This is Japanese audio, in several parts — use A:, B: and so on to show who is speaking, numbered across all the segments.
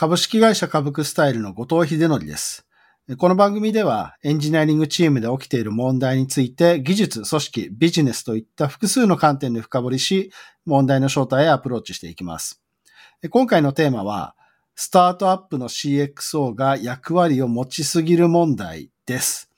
A: 株式会社株クスタイルの後藤秀則です。この番組ではエンジニアリングチームで起きている問題について技術、組織、ビジネスといった複数の観点で深掘りし、問題の正体へアプローチしていきます。今回のテーマは、スタートアップの CXO が役割を持ちすぎる問題です。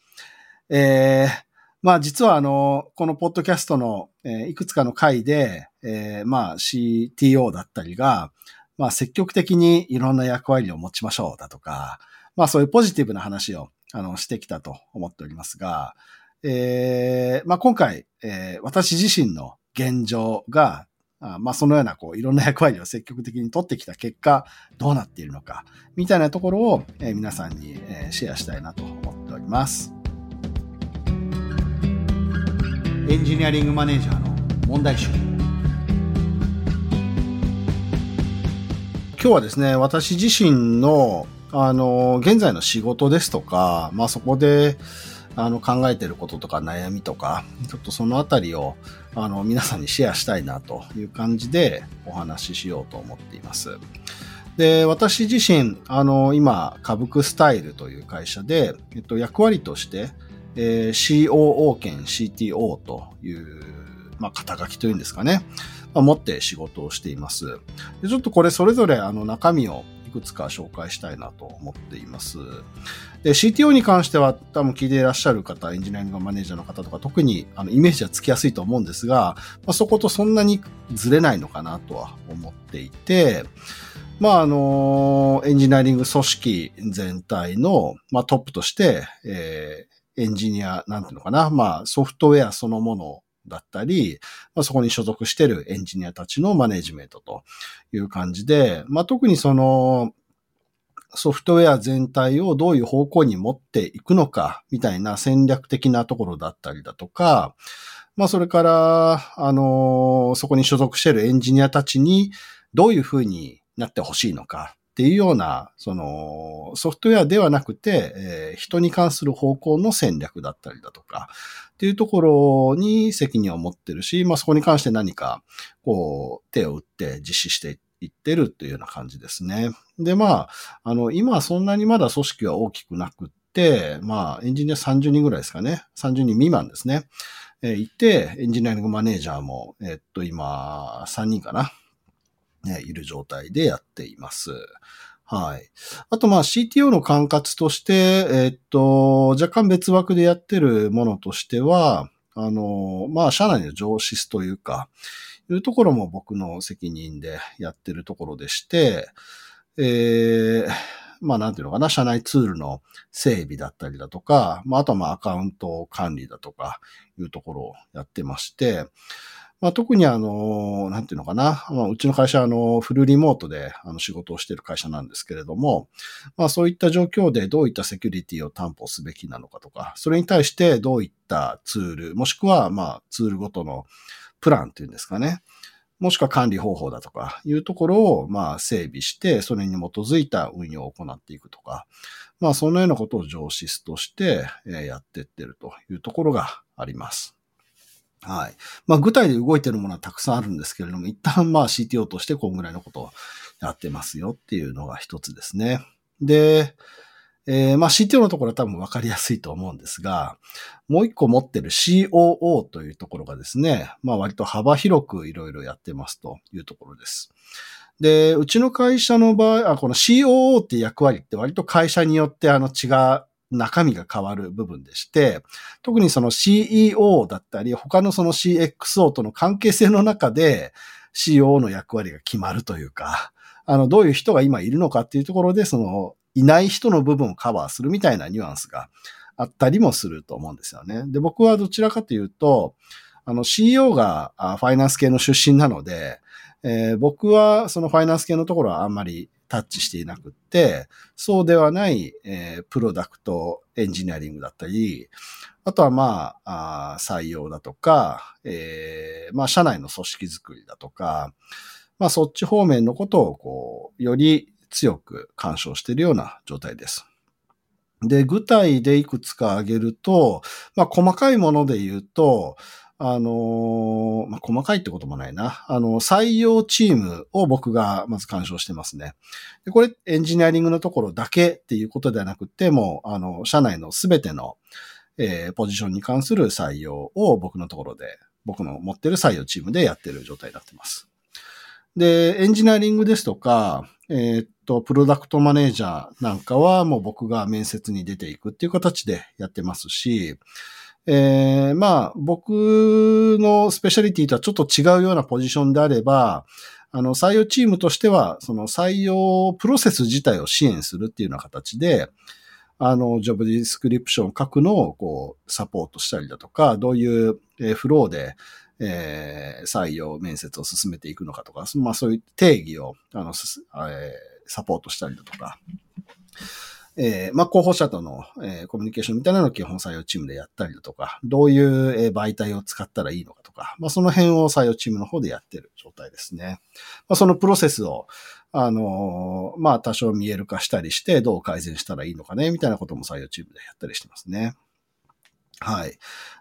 A: えー、まあ実はあの、このポッドキャストの、えいくつかの回で、えーまあ CTO だったりが、まあ積極的にいろんな役割を持ちましょうだとか、まあそういうポジティブな話をあのしてきたと思っておりますが、えーまあ今回、えー私自身の現状が、あまあそのようなこういろんな役割を積極的に取ってきた結果、どうなっているのか、みたいなところを、えー皆さんに、えーシェアしたいなと思っております。エンジニアリングマネージャーの問題集。今日はですね、私自身の、あの、現在の仕事ですとか、まあそこで、あの、考えてることとか悩みとか、ちょっとそのあたりを、あの、皆さんにシェアしたいなという感じでお話ししようと思っています。で、私自身、あの、今、株クスタイルという会社で、えっと、役割として、えー COO 兼 CTO という、まあ、肩書きというんですかね。持って仕事をしています。でちょっとこれそれぞれあの中身をいくつか紹介したいなと思っています。で、CTO に関しては多分聞いていらっしゃる方、エンジニアリングマネージャーの方とか特にあのイメージはつきやすいと思うんですが、まあ、そことそんなにずれないのかなとは思っていて、まああの、エンジニアリング組織全体の、まあ、トップとして、えーエンジニア、なんていうのかな、まあソフトウェアそのものをだったり、まあ、そこに所属しているエンジニアたちのマネジメントという感じで、まあ、特にそのソフトウェア全体をどういう方向に持っていくのかみたいな戦略的なところだったりだとか、まあ、それから、あの、そこに所属しているエンジニアたちにどういうふうになってほしいのかっていうような、その、ソフトウェアではなくて、えー人に関する方向の戦略だったりだとか、っていうところに責任を持ってるし、まあそこに関して何か、こう、手を打って実施していってるというような感じですね。で、まあ、あの、今はそんなにまだ組織は大きくなくって、まあ、エンジニア30人ぐらいですかね。30人未満ですね。えーいて、エンジニアリングマネージャーも、えっと、今、3人かな。ね、いる状態でやっています。はい。あと、まあ CTO の管轄として、えっと、若干別枠でやってるものとしては、あの、まあ社内の上司というか、いうところも僕の責任でやってるところでして、えーまあなんていうのかな、社内ツールの整備だったりだとか、まああとはまあアカウント管理だとかいうところをやってまして、まあ、特にあの、なんていうのかな。まあ、うちの会社はあの、フルリモートであの仕事をしている会社なんですけれども、まあそういった状況でどういったセキュリティを担保すべきなのかとか、それに対してどういったツール、もしくはまあツールごとのプランっていうんですかね。もしくは管理方法だとかいうところをまあ整備して、それに基づいた運用を行っていくとか、まあそのようなことを上司としてえやっていってるというところがあります。はい。まあ具体で動いてるものはたくさんあるんですけれども、一旦まあ CTO としてこんぐらいのことをやってますよっていうのが一つですね。で、えーまあ CTO のところは多分分かりやすいと思うんですが、もう一個持ってる COO というところがですね、まあ割と幅広くいろいろやってますというところです。で、うちの会社の場合、あこの COO って役割って割と会社によってあの違う中身が変わる部分でして、特にその CEO だったり、他のその CXO との関係性の中で COO の役割が決まるというか、あの、どういう人が今いるのかっていうところで、その、いない人の部分をカバーするみたいなニュアンスがあったりもすると思うんですよね。で、僕はどちらかというと、あの、CEO がファイナンス系の出身なので、えー僕はそのファイナンス系のところはあんまりタッチしていなくって、そうではない、えープロダクトエンジニアリングだったり、あとはまあ、あ採用だとか、えーまあ、社内の組織づくりだとか、まあ、そっち方面のことを、こう、より強く干渉しているような状態です。で、具体でいくつか挙げると、まあ、細かいもので言うと、あの、まあ、細かいってこともないな。あの、採用チームを僕がまず干渉してますね。で、これエンジニアリングのところだけっていうことではなくて、もう、あの、社内のすべての、えー、ポジションに関する採用を僕のところで、僕の持ってる採用チームでやってる状態になってます。で、エンジニアリングですとか、えー、っと、プロダクトマネージャーなんかはもう僕が面接に出ていくっていう形でやってますし、えー、まあ、僕のスペシャリティとはちょっと違うようなポジションであれば、あの、採用チームとしては、その採用プロセス自体を支援するっていうような形で、あの、ジョブディスクリプションを書くのを、こう、サポートしたりだとか、どういうフローで、えー、採用面接を進めていくのかとか、まあそういう定義を、あの、えー、サポートしたりだとか、えー、まあ、候補者との、えー、コミュニケーションみたいなのを基本採用チームでやったりだとか、どういう、え、媒体を使ったらいいのかとか、まあ、その辺を採用チームの方でやってる状態ですね。まあ、そのプロセスを、あのまあ、多少見える化したりして、どう改善したらいいのかね、みたいなことも採用チームでやったりしてますね。はい。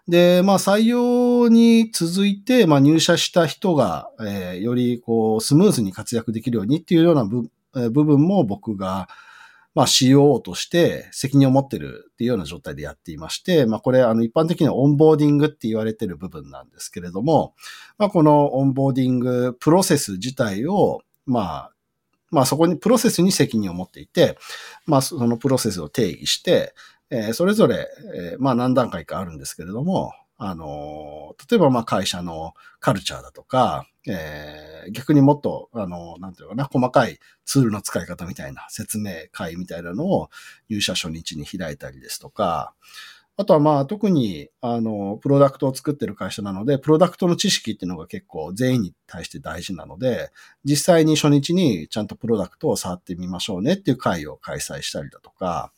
A: で、まあ採用に続いて、まあ入社した人が、え、よりこうスムーズに活躍できるようにっていうような部,、え、部分も僕が、まあ COO として責任を持ってるっていうような状態でやっていまして、まあこれあの一般的にはオンボーディングって言われてる部分なんですけれども、まあこのオンボーディングプロセス自体を、まあまあそこにプロセスに責任を持っていて、まあそのプロセスを定義して、え、それぞれ、え、まあ何段階かあるんですけれども、あの、例えばまあ会社のカルチャーだとか、えー、逆にもっと、あの、なんていうかな、細かいツールの使い方みたいな説明会みたいなのを入社初日に開いたりですとか、あとはまあ特に、あの、プロダクトを作ってる会社なので、プロダクトの知識っていうのが結構全員に対して大事なので、実際に初日にちゃんとプロダクトを触ってみましょうねっていう会を開催したりだとか、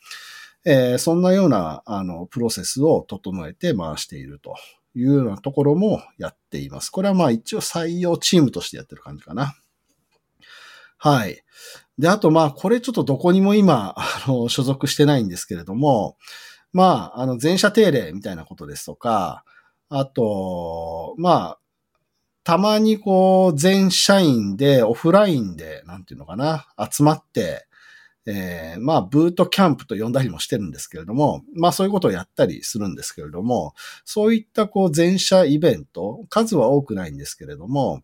A: えー、そんなような、あの、プロセスを整えて回していると。いうようなところもやっています。これはまあ一応採用チームとしてやってる感じかな。はい。で、あとまあ、これちょっとどこにも今、あの、所属してないんですけれども、まあ、あの、全社定例みたいなことですとか、あと、まあ、たまにこう、全社員でオフラインで、なんていうのかな、集まって、えー、まあ、ブートキャンプと呼んだりもしてるんですけれども、まあそういうことをやったりするんですけれども、そういったこう全社イベント、数は多くないんですけれども、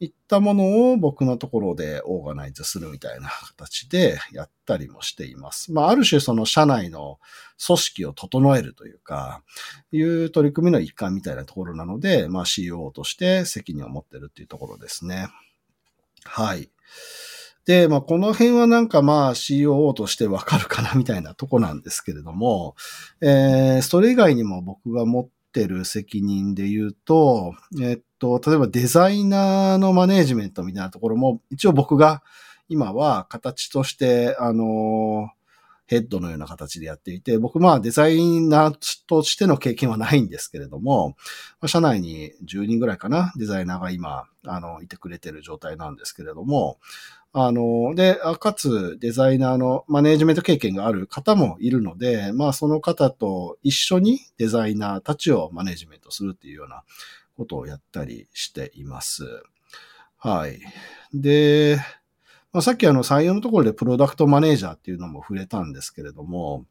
A: いったものを僕のところでオーガナイズするみたいな形でやったりもしています。まあある種その社内の組織を整えるというか、いう取り組みの一環みたいなところなので、まあ CEO として責任を持ってるっていうところですね。はい。で、まあ、この辺はなんかまあ COO としてわかるかなみたいなとこなんですけれども、えー、それ以外にも僕が持ってる責任で言うと、えっと、例えばデザイナーのマネージメントみたいなところも、一応僕が今は形として、あのヘッドのような形でやっていて、僕まあデザイナーとしての経験はないんですけれども、社内に10人ぐらいかな、デザイナーが今、あの、いてくれてる状態なんですけれども、あの、で、かつデザイナーのマネージメント経験がある方もいるので、まあその方と一緒にデザイナーたちをマネージメントするっていうようなことをやったりしています。はい。で、まあ、さっきあの採用のところでプロダクトマネージャーっていうのも触れたんですけれども、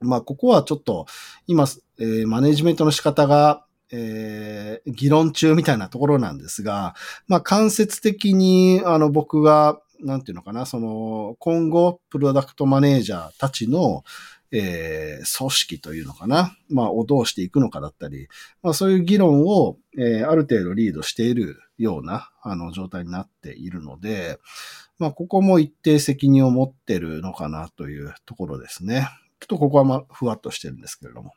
A: まあここはちょっと今、えー、マネージメントの仕方がえー、議論中みたいなところなんですが、まあ、間接的に、あの、僕が、なんていうのかな、その、今後、プロダクトマネージャーたちの、えー、組織というのかな、まあ、をどうしていくのかだったり、まあ、そういう議論を、えー、ある程度リードしているような、あの、状態になっているので、まあ、ここも一定責任を持ってるのかなというところですね。ちょっとここはまあ、ふわっとしてるんですけれども。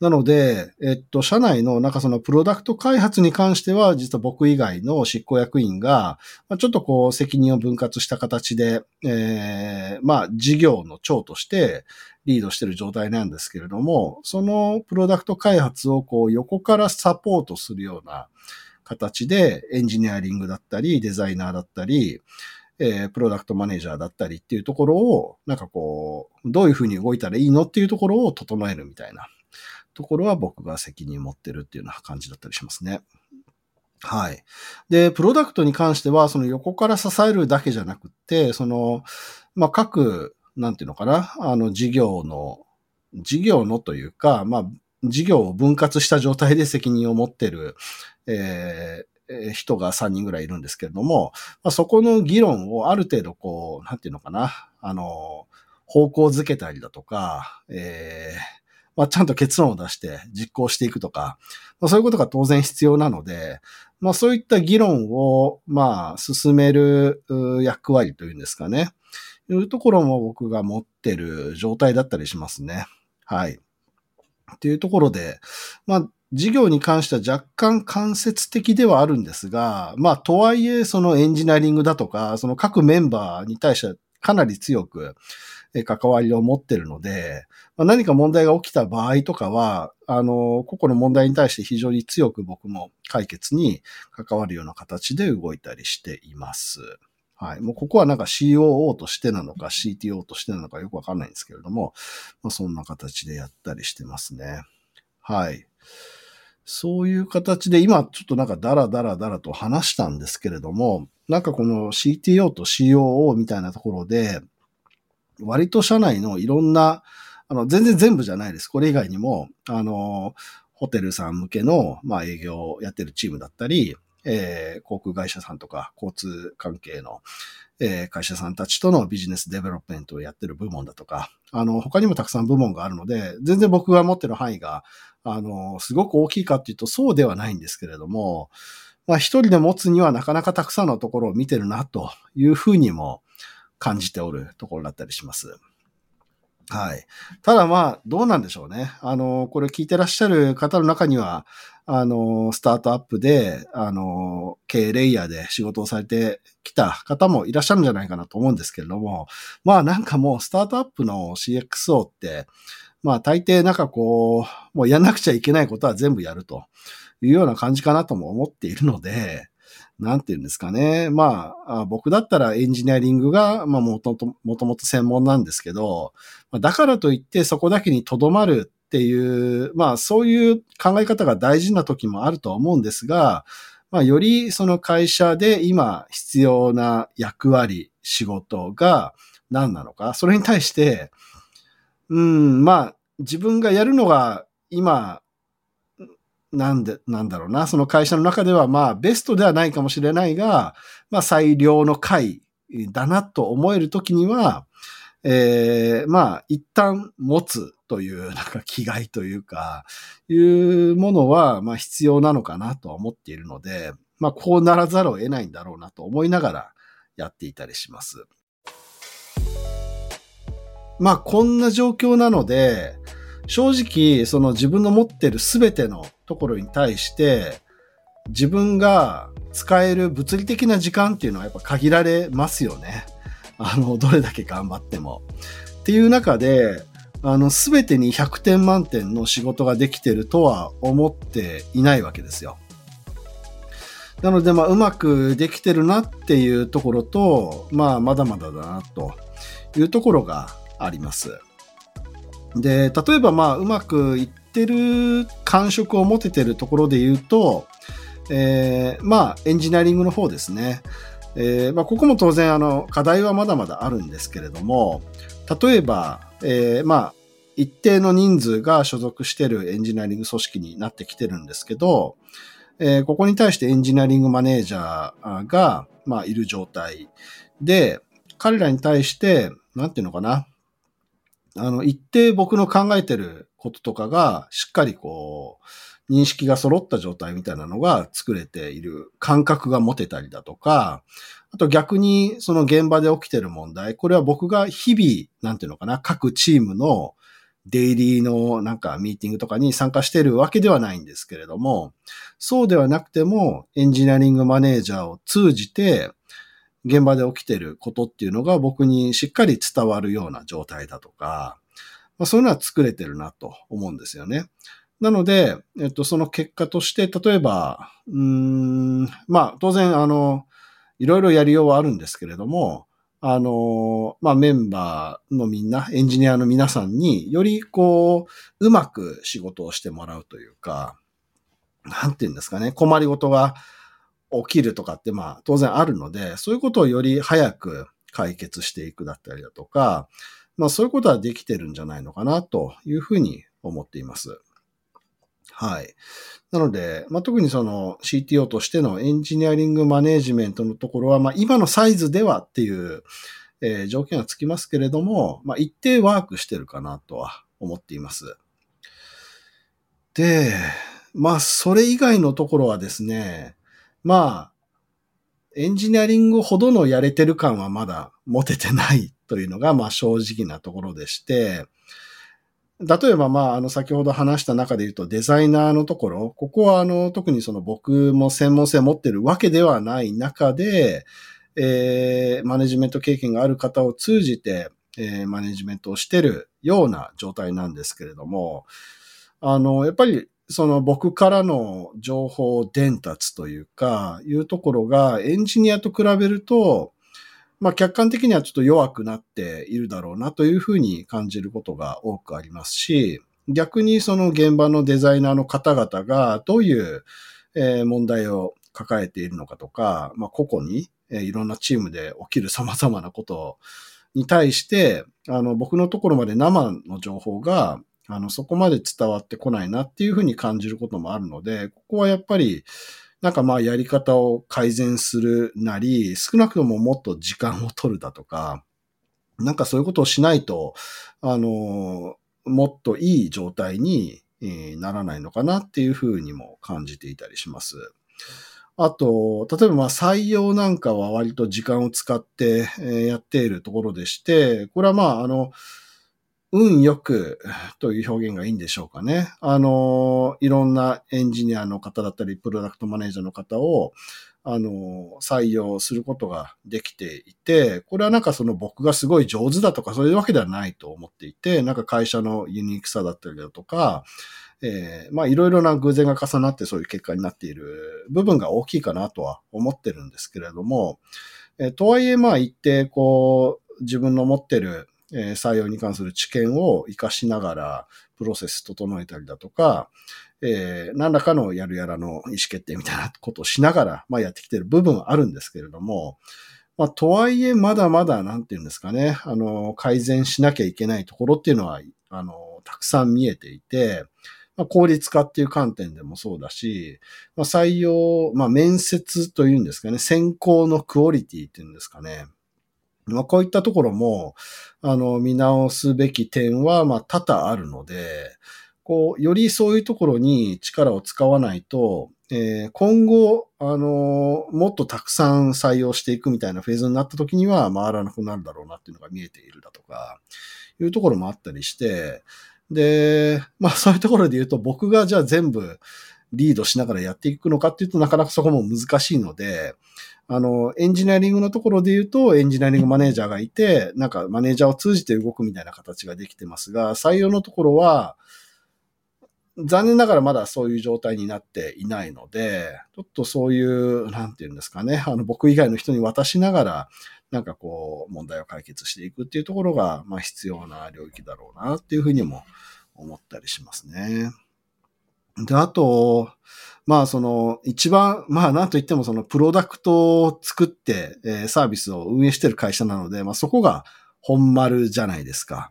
A: なので、えっと、社内のなんかそのプロダクト開発に関しては、実は僕以外の執行役員が、まあ、ちょっとこう責任を分割した形で、えー、まあ事業の長としてリードしている状態なんですけれども、そのプロダクト開発をこう横からサポートするような形でエンジニアリングだったり、デザイナーだったり、えー、プロダクトマネージャーだったりっていうところを、なんかこう、どういうふうに動いたらいいのっていうところを整えるみたいなところは僕が責任を持ってるっていうような感じだったりしますね。はい。で、プロダクトに関しては、その横から支えるだけじゃなくて、その、まあ、各、なんていうのかな、あの、事業の、事業のというか、まあ、事業を分割した状態で責任を持ってる、えー、人が3人ぐらいいるんですけれども、まあ、そこの議論をある程度こう、なんていうのかな、あの、方向づけたりだとか、えー、まあ、ちゃんと結論を出して実行していくとか、まあ、そういうことが当然必要なので、まあ、そういった議論を、まあ、進める役割というんですかね。いうところも僕が持ってる状態だったりしますね。はい。っていうところで、まあ、事業に関しては若干間接的ではあるんですが、まあ、とはいえ、そのエンジニアリングだとか、その各メンバーに対してはかなり強く関わりを持ってるので、まあ、何か問題が起きた場合とかは、あの、個々の問題に対して非常に強く僕も解決に関わるような形で動いたりしています。はい。もうここはなんか COO としてなのか CTO としてなのかよくわかんないんですけれども、まあ、そんな形でやったりしてますね。はい。そういう形で今ちょっとなんかダラダラダラと話したんですけれども、なんかこの CTO と COO みたいなところで、割と社内のいろんな、あの、全然全部じゃないです。これ以外にも、あの、ホテルさん向けの、まあ、営業をやってるチームだったり、えー、航空会社さんとか交通関係の、えー、会社さんたちとのビジネスデベロップメントをやってる部門だとか、あの、他にもたくさん部門があるので、全然僕が持ってる範囲が、あの、すごく大きいかっていうとそうではないんですけれども、まあ一人で持つにはなかなかたくさんのところを見てるなというふうにも感じておるところだったりします。はい。ただまあ、どうなんでしょうね。あの、これ聞いてらっしゃる方の中には、あの、スタートアップで、あの、経営レイヤーで仕事をされてきた方もいらっしゃるんじゃないかなと思うんですけれども、まあなんかもうスタートアップの CXO って、まあ大抵なんかこう、もうやんなくちゃいけないことは全部やるというような感じかなとも思っているので、なんて言うんですかね。まあ、僕だったらエンジニアリングが、まあ、もともともと専門なんですけど、だからといってそこだけにとどまるっていう、まあ、そういう考え方が大事な時もあるとは思うんですが、まあ、よりその会社で今必要な役割、仕事が何なのか、それに対して、うん、まあ、自分がやるのが今なんで、なんだろうな、その会社の中ではまあベストではないかもしれないが、まあ最良の回だなと思えるときには、えー、まあ一旦持つというなんか気概というか、いうものはまあ必要なのかなとは思っているので、まあこうならざるを得ないんだろうなと思いながらやっていたりします。まあこんな状況なので、正直、その自分の持ってるすべてのところに対して、自分が使える物理的な時間っていうのはやっぱ限られますよね。あの、どれだけ頑張っても。っていう中で、あの、すべてに100点満点の仕事ができてるとは思っていないわけですよ。なので、まあ、うまくできてるなっていうところと、まあ、まだまだだなというところがあります。で、例えばまあ、うまくいってる感触を持ててるところで言うと、えー、まあ、エンジニアリングの方ですね。えー、まあ、ここも当然、あの、課題はまだまだあるんですけれども、例えば、えー、まあ、一定の人数が所属しているエンジニアリング組織になってきてるんですけど、えー、ここに対してエンジニアリングマネージャーが、まあ、いる状態で、彼らに対して、なんていうのかな、あの、一定僕の考えてることとかが、しっかりこう、認識が揃った状態みたいなのが作れている感覚が持てたりだとか、あと逆にその現場で起きてる問題、これは僕が日々、なんていうのかな、各チームのデイリーのなんかミーティングとかに参加してるわけではないんですけれども、そうではなくてもエンジニアリングマネージャーを通じて、現場で起きていることっていうのが僕にしっかり伝わるような状態だとか、まあ、そういうのは作れてるなと思うんですよね。なので、えっと、その結果として、例えば、うん、まあ、当然、あの、いろいろやりようはあるんですけれども、あの、まあ、メンバーのみんな、エンジニアの皆さんによりこう、うまく仕事をしてもらうというか、なんて言うんですかね、困りごとが起きるとかってまあ当然あるので、そういうことをより早く解決していくだったりだとか、まあそういうことはできてるんじゃないのかなというふうに思っています。はい。なので、まあ、特にその CTO としてのエンジニアリングマネージメントのところは、まあ、今のサイズではっていう、えー、条件がつきますけれども、まあ、一定ワークしてるかなとは思っています。で、まあ、それ以外のところはですね、まあ、エンジニアリングほどのやれてる感はまだ持ててないというのが、まあ正直なところでして、例えば、まあ、あの、先ほど話した中で言うと、デザイナーのところ、ここは、あの、特にその僕も専門性を持ってるわけではない中で、えー、マネジメント経験がある方を通じて、えー、マネジメントをしてるような状態なんですけれども、あの、やっぱりその僕からの情報伝達というか、いうところがエンジニアと比べると、まあ客観的にはちょっと弱くなっているだろうなというふうに感じることが多くありますし、逆にその現場のデザイナーの方々がどういう問題を抱えているのかとか、まあ個々にいろんなチームで起きる様々なことに対して、あの僕のところまで生の情報があの、そこまで伝わってこないなっていうふうに感じることもあるので、ここはやっぱり、なんかまあやり方を改善するなり、少なくとももっと時間を取るだとか、なんかそういうことをしないと、あの、もっといい状態にならないのかなっていうふうにも感じていたりします。あと、例えばまあ採用なんかは割と時間を使ってやっているところでして、これはまああの、運よくという表現がいいんでしょうかね。あの、いろんなエンジニアの方だったり、プロダクトマネージャーの方を、あの、採用することができていて、これはなんかその僕がすごい上手だとかそういうわけではないと思っていて、なんか会社のユニークさだったりだとか、えー、まあいろいろな偶然が重なってそういう結果になっている部分が大きいかなとは思ってるんですけれども、えー、とはいえまあ一定こう自分の持ってるえ採用に関する知見を活かしながら、プロセス整えたりだとか、えー、何らかのやるやらの意思決定みたいなことをしながら、まあやってきてる部分はあるんですけれども、まあとはいえまだまだなんていうんですかね、あの、改善しなきゃいけないところっていうのは、あの、たくさん見えていて、まあ、効率化っていう観点でもそうだし、まあ、採用、まあ、面接というんですかね、選考のクオリティっていうんですかね。まあ、こういったところも、あの、見直すべき点は、まあ、多々あるので、こう、よりそういうところに力を使わないと、えー、今後、あのもっとたくさん採用していくみたいなフェーズになった時には回らなくなるだろうなっていうのが見えているだとか、いうところもあったりして、で、まあそういうところで言うと僕がじゃあ全部リードしながらやっていくのかっていうとなかなかそこも難しいので、あの、エンジニアリングのところで言うと、エンジニアリングマネージャーがいて、なんかマネージャーを通じて動くみたいな形ができてますが、採用のところは、残念ながらまだそういう状態になっていないので、ちょっとそういう、なんていうんですかね、あの、僕以外の人に渡しながら、なんかこう、問題を解決していくっていうところが、まあ必要な領域だろうなっていうふうにも思ったりしますね。で、あと、まあその一番、まあなんといってもそのプロダクトを作って、えー、サービスを運営してる会社なので、まあそこが本丸じゃないですか。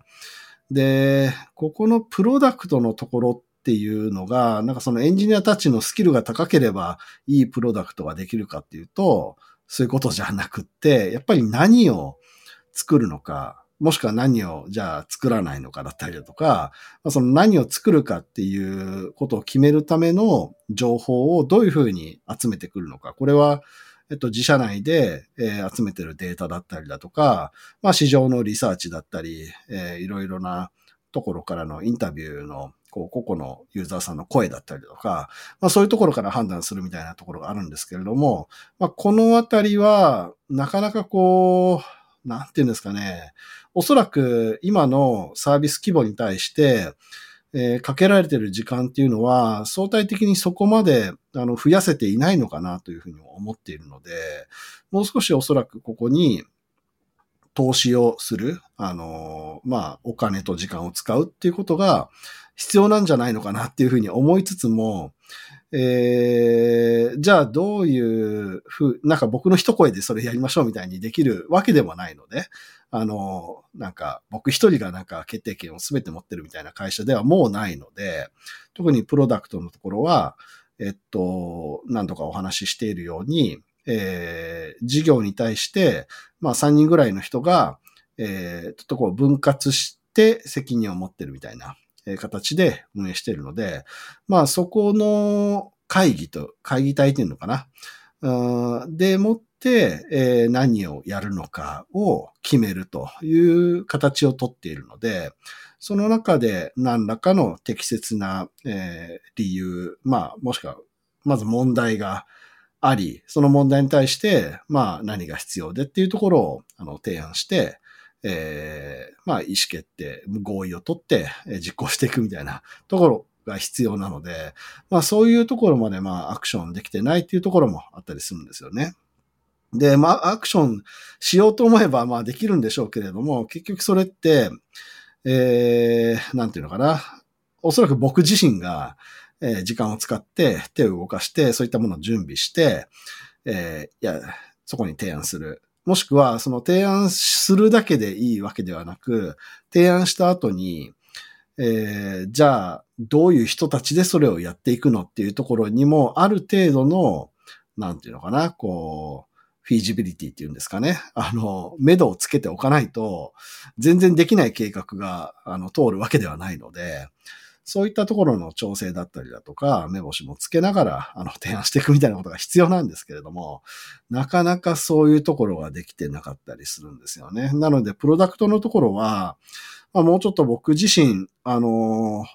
A: で、ここのプロダクトのところっていうのが、なんかそのエンジニアたちのスキルが高ければいいプロダクトができるかっていうと、そういうことじゃなくって、やっぱり何を作るのか、もしくは何をじゃあ作らないのかだったりだとか、その何を作るかっていうことを決めるための情報をどういうふうに集めてくるのか。これは、えっと、自社内で、えー、集めてるデータだったりだとか、まあ、市場のリサーチだったり、えー、いろいろなところからのインタビューの、こう、個々のユーザーさんの声だったりとか、まあ、そういうところから判断するみたいなところがあるんですけれども、まあ、このあたりは、なかなかこう、なんていうんですかね。おそらく今のサービス規模に対して、えー、かけられている時間っていうのは、相対的にそこまであの増やせていないのかなというふうに思っているので、もう少しおそらくここに投資をする、あの、まあ、お金と時間を使うっていうことが必要なんじゃないのかなっていうふうに思いつつも、えー、じゃあどういうふう、なんか僕の一声でそれやりましょうみたいにできるわけでもないので、あの、なんか僕一人がなんか決定権を全て持ってるみたいな会社ではもうないので、特にプロダクトのところは、えっと、何度かお話ししているように、えー、事業に対して、まあ3人ぐらいの人が、えー、ちょっとこう分割して責任を持ってるみたいな形で運営しているので、まあそこの会議と、会議体っていうのかな。でもって、えー、何をやるのかを決めるという形をとっているので、その中で何らかの適切な、えー、理由、まあもしくは、まず問題があり、その問題に対して、まあ何が必要でっていうところをあの提案して、えー、まあ意思決定、合意を取って実行していくみたいな ところが必要なので、まあそういうところまでまあアクションできてないっていうところもあったりするんですよね。で、まあアクションしようと思えばまあできるんでしょうけれども、結局それって、えー、なんていうのかな。おそらく僕自身が、えー、時間を使って手を動かして、そういったものを準備して、えー、いや、そこに提案する。もしくは、その提案するだけでいいわけではなく、提案した後に、えー、じゃあ、どういう人たちでそれをやっていくのっていうところにも、ある程度の、なんていうのかな、こう、フィージビリティっていうんですかね。あの、目処をつけておかないと、全然できない計画が、あの、通るわけではないので、そういったところの調整だったりだとか、目星もつけながら、あの、提案していくみたいなことが必要なんですけれども、なかなかそういうところができてなかったりするんですよね。なので、プロダクトのところは、まあ、もうちょっと僕自身、あの、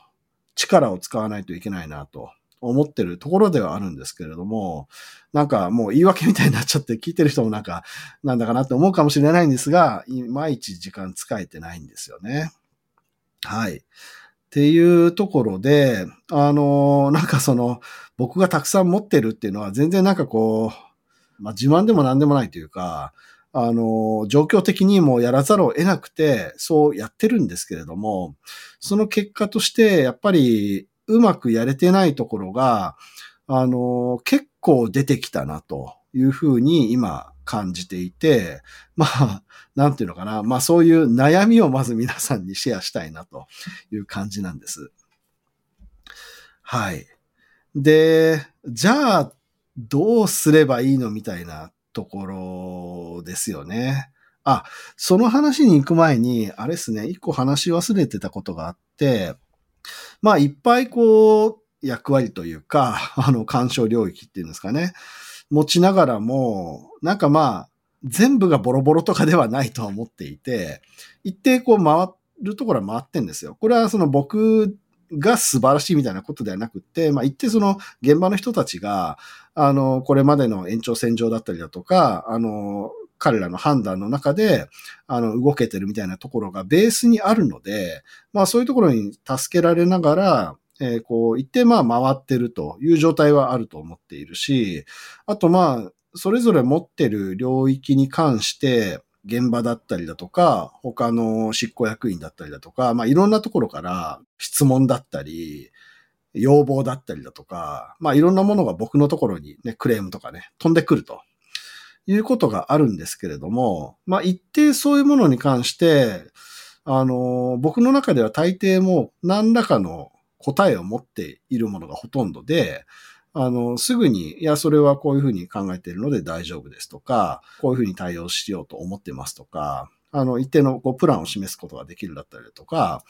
A: 力を使わないといけないなと思ってるところではあるんですけれども、なんかもう言い訳みたいになっちゃって聞いてる人もなんか、なんだかなって思うかもしれないんですが、いまいち時間使えてないんですよね。はい。っていうところで、あの、なんかその、僕がたくさん持ってるっていうのは全然なんかこう、まあ自慢でも何でもないというか、あの、状況的にもやらざるを得なくて、そうやってるんですけれども、その結果として、やっぱりうまくやれてないところが、あの、結構出てきたなというふうに今感じていて、まあ、なんていうのかな。まあそういう悩みをまず皆さんにシェアしたいなという感じなんです。はい。で、じゃあ、どうすればいいのみたいなところですよね。あ、その話に行く前に、あれですね、一個話し忘れてたことがあって、まあいっぱいこう、役割というか、あの、干渉領域っていうんですかね。持ちながらも、なんかまあ、全部がボロボロとかではないとは思っていて、一定こう回るところは回ってんですよ。これはその僕が素晴らしいみたいなことではなくて、まあ一定その現場の人たちが、あの、これまでの延長線上だったりだとか、あの、彼らの判断の中で、あの、動けてるみたいなところがベースにあるので、まあそういうところに助けられながら、えー、こう、一定まあ回ってるという状態はあると思っているし、あとまあ、それぞれ持ってる領域に関して、現場だったりだとか、他の執行役員だったりだとか、まあいろんなところから質問だったり、要望だったりだとか、まあいろんなものが僕のところにね、クレームとかね、飛んでくると。いうことがあるんですけれども、まあ一定そういうものに関して、あの、僕の中では大抵もう何らかの答えを持っているものがほとんどで、あの、すぐに、いや、それはこういうふうに考えているので大丈夫ですとか、こういうふうに対応しようと思ってますとか、あの、一定のこうプランを示すことができるだったりとか、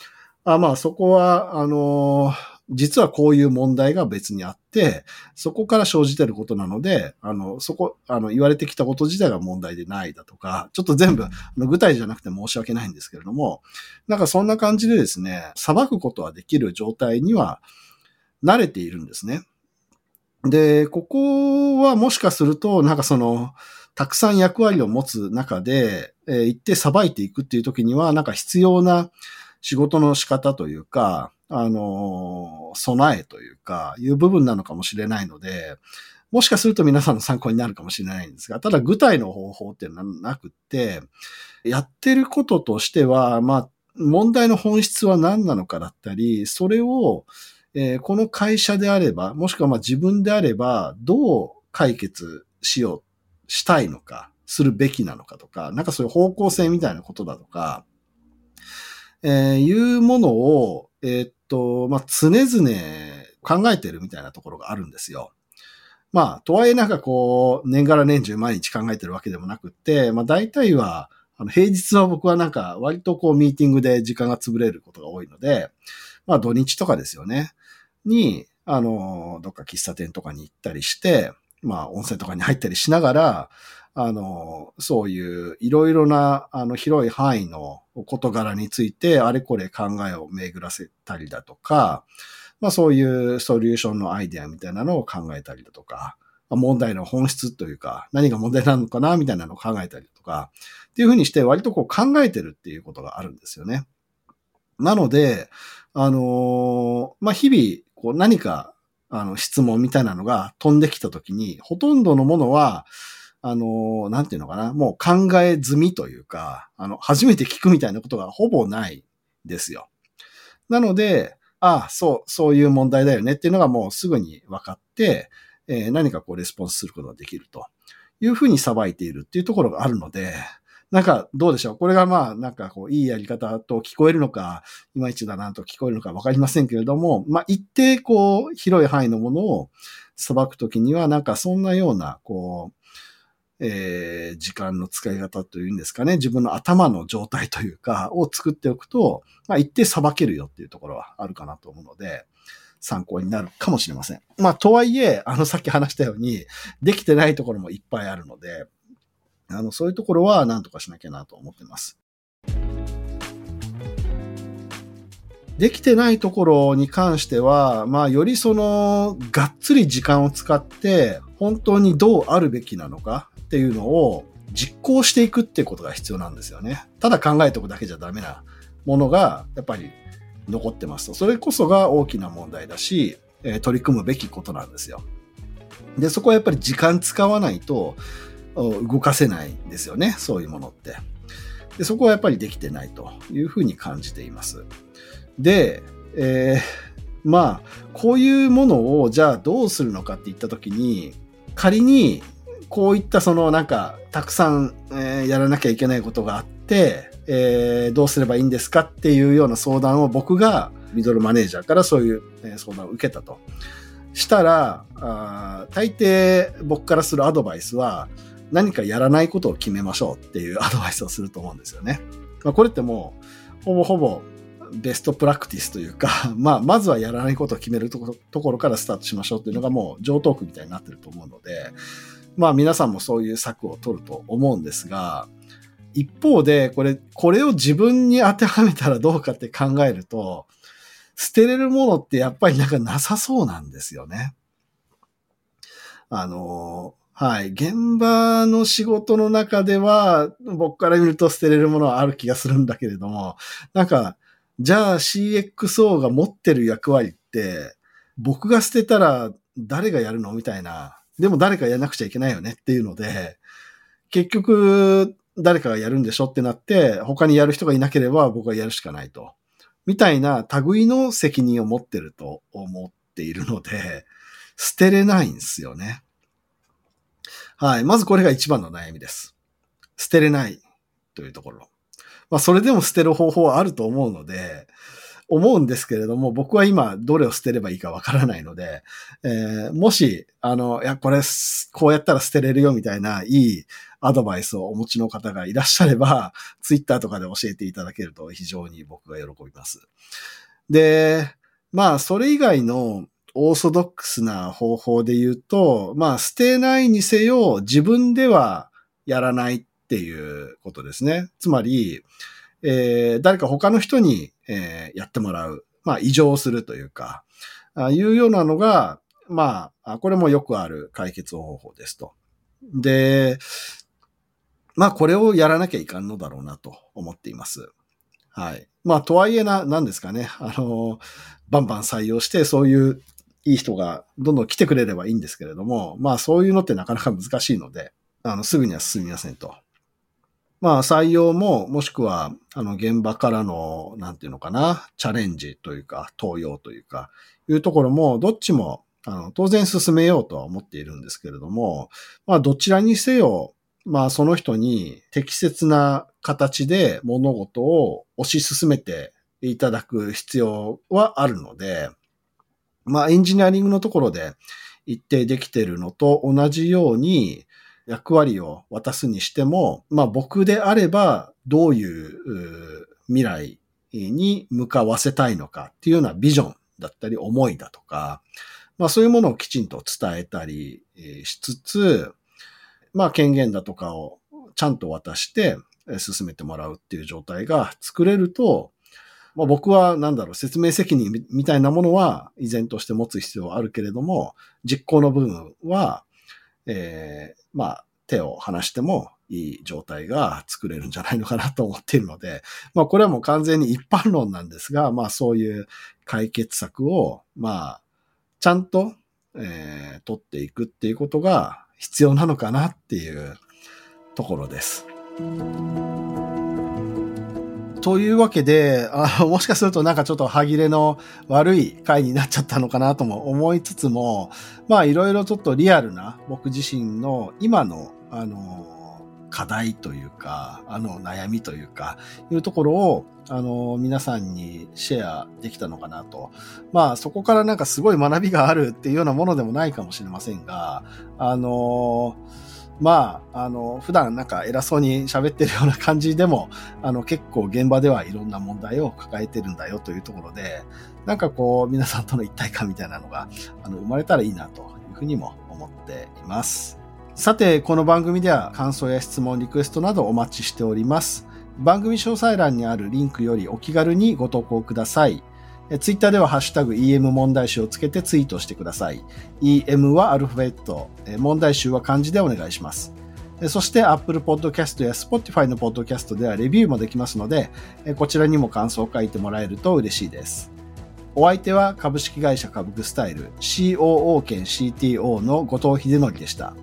A: あまあ、そこは、あの、実はこういう問題が別にあって、そこから生じてることなので、あの、そこ、あの、言われてきたこと自体が問題でないだとか、ちょっと全部、あの具体じゃなくて申し訳ないんですけれども、なんかそんな感じでですね、裁くことはできる状態には慣れているんですね。で、ここはもしかすると、なんかその、たくさん役割を持つ中で、えー、行って裁いていくっていう時には、なんか必要な仕事の仕方というか、あの、備えというか、いう部分なのかもしれないので、もしかすると皆さんの参考になるかもしれないんですが、ただ具体の方法っていうのはなくって、やってることとしては、まあ、問題の本質は何なのかだったり、それを、えー、この会社であれば、もしくはまあ自分であれば、どう解決しよう、したいのか、するべきなのかとか、なんかそういう方向性みたいなことだとか、えー、いうものを、えー、っと、まあ、常々考えてるみたいなところがあるんですよ。まあ、とはいえなんかこう、年がら年中毎日考えてるわけでもなくって、まあ大体は、あの、平日は僕はなんか割とこうミーティングで時間が潰れることが多いので、まあ土日とかですよね。に、あの、どっか喫茶店とかに行ったりして、まあ温泉とかに入ったりしながら、あの、そういういろいろな、あの、広い範囲の事柄について、あれこれ考えを巡らせたりだとか、まあそういうソリューションのアイデアみたいなのを考えたりだとか、まあ問題の本質というか、何が問題なのかなみたいなのを考えたりとか、っていうふうにして割とこう考えてるっていうことがあるんですよね。なので、あの、まあ、日々、こう何か、あの、質問みたいなのが飛んできたときに、ほとんどのものは、あの、なんていうのかな、もう考え済みというか、あの、初めて聞くみたいなことがほぼないですよ。なので、ああ、そう、そういう問題だよねっていうのがもうすぐに分かって、えー、何かこうレスポンスすることができるというふうにさばいているっていうところがあるので、なんかどうでしょうこれがまあなんかこういいやり方と聞こえるのか、いまいちだなと聞こえるのかわかりませんけれども、まあ一定こう広い範囲のものをさばくときにはなんかそんなようなこう、えー、時間の使い方というんですかね、自分の頭の状態というか、を作っておくと、まあ一定さばけるよっていうところはあるかなと思うので、参考になるかもしれません。まあ、とはいえ、あの、さっき話したように、できてないところもいっぱいあるので、あの、そういうところは何とかしなきゃなと思ってます。できてないところに関しては、まあ、よりその、がっつり時間を使って、本当にどうあるべきなのかっていうのを実行していくっていうことが必要なんですよね。ただ考えておくだけじゃダメなものが、やっぱり残ってますと。それこそが大きな問題だし、え、取り組むべきことなんですよ。で、そこはやっぱり時間使わないと動かせないんですよね。そういうものって。で、そこはやっぱりできてないというふうに感じています。で、えー、まあ、こういうものをじゃあどうするのかって言ったときに、仮にこういったそのなんかたくさん、えー、やらなきゃいけないことがあって、えー、どうすればいいんですかっていうような相談を僕がミドルマネージャーからそういうえ相談を受けたと。したら、あ大抵僕からするアドバイスは何かやらないことを決めましょうっていうアドバイスをすると思うんですよね。まあ、これってもうほぼほぼベストプラクティスというか、まあ、まずはやらないことを決めるところからスタートしましょうっていうのがもう上等句みたいになってると思うので、まあ皆さんもそういう策を取ると思うんですが、一方で、これ、これを自分に当てはめたらどうかって考えると、捨てれるものってやっぱりなんかなさそうなんですよね。あの、はい。現場の仕事の中では、僕から見ると捨てれるものはある気がするんだけれども、なんか、じゃあ CXO が持ってる役割って、僕が捨てたら誰がやるの？みたいな。でも誰かやらなくちゃいけないよねっていうので、結局、誰かがやるんでしょってなって、他にやる人がいなければ僕はやるしかないと。みたいな類の責任を持ってると思っているので、捨てれないんですよね。はい。まずこれが一番の悩みです。捨てれないというところ。まあ、それでも捨てる方法はあると思うので、思うんですけれども、僕は今どれを捨てればいいかわからないので、えー、もし、あの、いや、これ、こうやったら捨てれるよみたいな、いいアドバイスをお持ちの方がいらっしゃれば、ツイッターとかで教えていただけると非常に僕が喜びます。で、まあ、それ以外のオーソドックスな方法で言うと、まあ、捨てないにせよ、自分ではやらないっていうことですね。つまり、えー、誰か他の人に、えー、やってもらう。まあ、異常するというか、あいうようなのが、まあ、これもよくある解決方法ですと。で、まあこれをやらなきゃいかんのだろうなと思っています。はい。まあとはいえな、なんですかね。あの、バンバン採用してそういういい人がどんどん来てくれればいいんですけれども、まあそういうのってなかなか難しいので、あの、すぐには進みませんと。まあ採用も、もしくは、あの、現場からの、なんていうのかな、チャレンジというか、登用というか、いうところも、どっちも、あの、当然進めようとは思っているんですけれども、まあどちらにせよ、まあその人に適切な形で物事を推し進めていただく必要はあるので、まあエンジニアリングのところで一定できているのと同じように、役割を渡すにしても、まあ僕であればどういう未来に向かわせたいのかっていうようなビジョンだったり思いだとか、まあそういうものをきちんと伝えたりしつつ、まあ権限だとかをちゃんと渡して進めてもらうっていう状態が作れると、まあ、僕はなんだろう、説明責任みたいなものは依然として持つ必要はあるけれども、実行の部分は、えー、まあ、手を離してもいい状態が作れるんじゃないのかなと思っているので、まあこれはもう完全に一般論なんですが、まあそういう解決策を、まあ、ちゃんと、えー、取っていくっていうことが必要なのかなっていうところです。というわけであ、もしかするとなんかちょっと歯切れの悪い回になっちゃったのかなとも思いつつも、まあいろいろちょっとリアルな僕自身の今の、あの、課題というか、あの悩みというか、いうところを、あの、皆さんにシェアできたのかなと。まあそこからなんかすごい学びがあるっていうようなものでもないかもしれませんが、あの、まあ、あの、普段なんか偉そうに喋ってるような感じでも、あの、結構現場ではいろんな問題を抱えてるんだよというところで、なんかこう、皆さんとの一体感みたいなのが、あの、生まれたらいいなというふうにも思っています。さて、この番組では感想や質問、リクエストなどお待ちしております。番組詳細欄にあるリンクよりお気軽にご投稿ください。えツイッターではハッシュタグ EM 問題集をつけてツイートしてください。EM はアルファベット、問題集は漢字でお願いします。そして Apple Podcast や Spotify の Podcast ではレビューもできますので、こちらにも感想を書いてもらえると嬉しいです。お相手は株式会社株クスタイル COO 兼 CTO の後藤秀則でした。